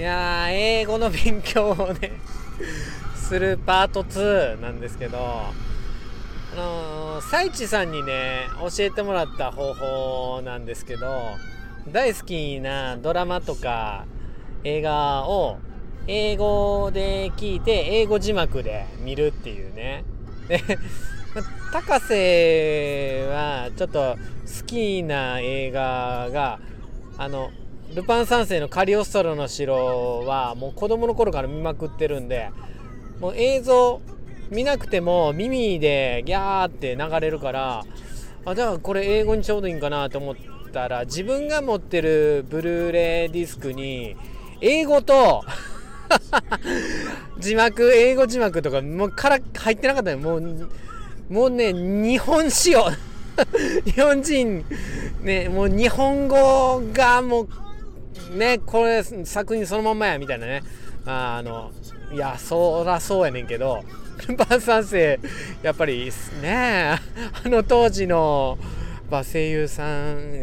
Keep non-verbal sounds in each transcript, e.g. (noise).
いやー英語の勉強をね (laughs) するパート2なんですけどあのー、サチさんにね教えてもらった方法なんですけど大好きなドラマとか映画を英語で聞いて英語字幕で見るっていうね。で (laughs) 高瀬はちょっと好きな映画があのルパン三世のカリオストロの城はもう子供の頃から見まくってるんでもう映像見なくても耳でギャーって流れるからあじゃあこれ英語にちょうどいいんかなと思ったら自分が持ってるブルーレイディスクに英語と (laughs) 字幕英語字幕とかもうから入ってなかったよ。もうもうね日本仕様 (laughs) 日本人ねもう日本語がもうねこれ作品そのまんまやみたいなね。あのいやそらそうやねんけどルパン三世やっぱりねあの当時のぱ声優さん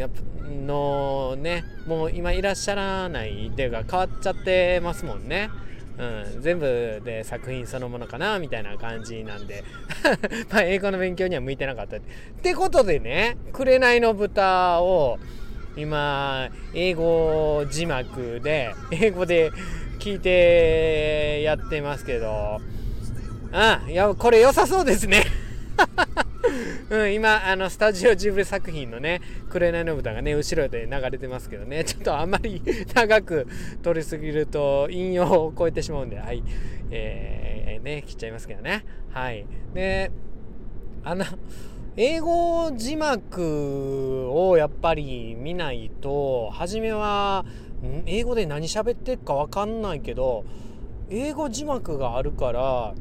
のねもう今いらっしゃらないっていうか変わっちゃってますもんね。うん、全部で作品そのものかなみたいな感じなんで。(laughs) まあ英語の勉強には向いてなかった。ってことでね「紅の豚」を今英語字幕で英語で聞いてやってますけど。あいやこれ良さそうですね。(laughs) うん、今あのスタジオジブリ作品のね「紅の豚」がね後ろで流れてますけどね。ちょっとあんまり (laughs) 長く撮りすぎると引用を超えてしまうんではい。えー、ね切っちゃいますけどね。はい。であの英語字幕をやっぱり見ないと初めは英語で何喋ってるか分かんないけど英語字幕があるから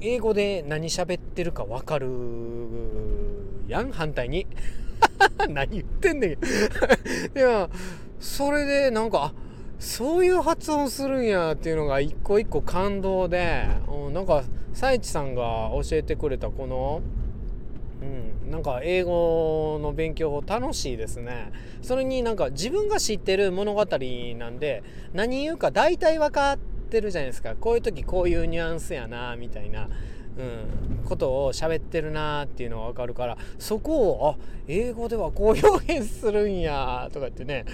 英語で何喋ってるか分かるやん反対に。(laughs) 何言ってんねんいやそれでなんかそういう発音するんやっていうのが一個一個感動で、うん、なんかサイチさんが教えてくれたこのうん、なんか英語の勉強楽しいですね。それになんか自分が知ってる物語なんで何言うか大体分かってってるじゃないですか。こういう時こういうニュアンスやなみたいな、うん、ことを喋ってるなっていうのが分かるからそこをあ英語ではこう表現するんやとかってね。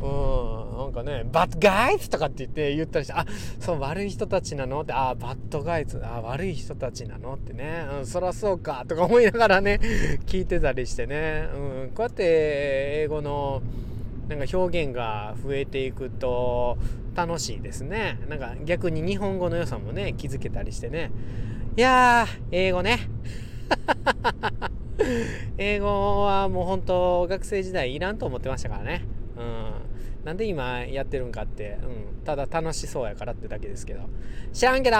うん、なんかね、バッドガイズとかって言って言ったりして、あ、そう悪い人たちなのって、あ、バッドガイズ、あ、悪い人たちなのってね、うん、そらそうかとか思いながらね、聞いてたりしてね、うん、こうやって英語の、なんか表現が増えていくと楽しいですね。なんか逆に日本語の良さもね気づけたりしてね。いやー英語ね。(laughs) 英語はもう本当学生時代いらんと思ってましたからね。なんで今やってるんかって、うん、ただ楽しそうやからってだけですけど。知らんけど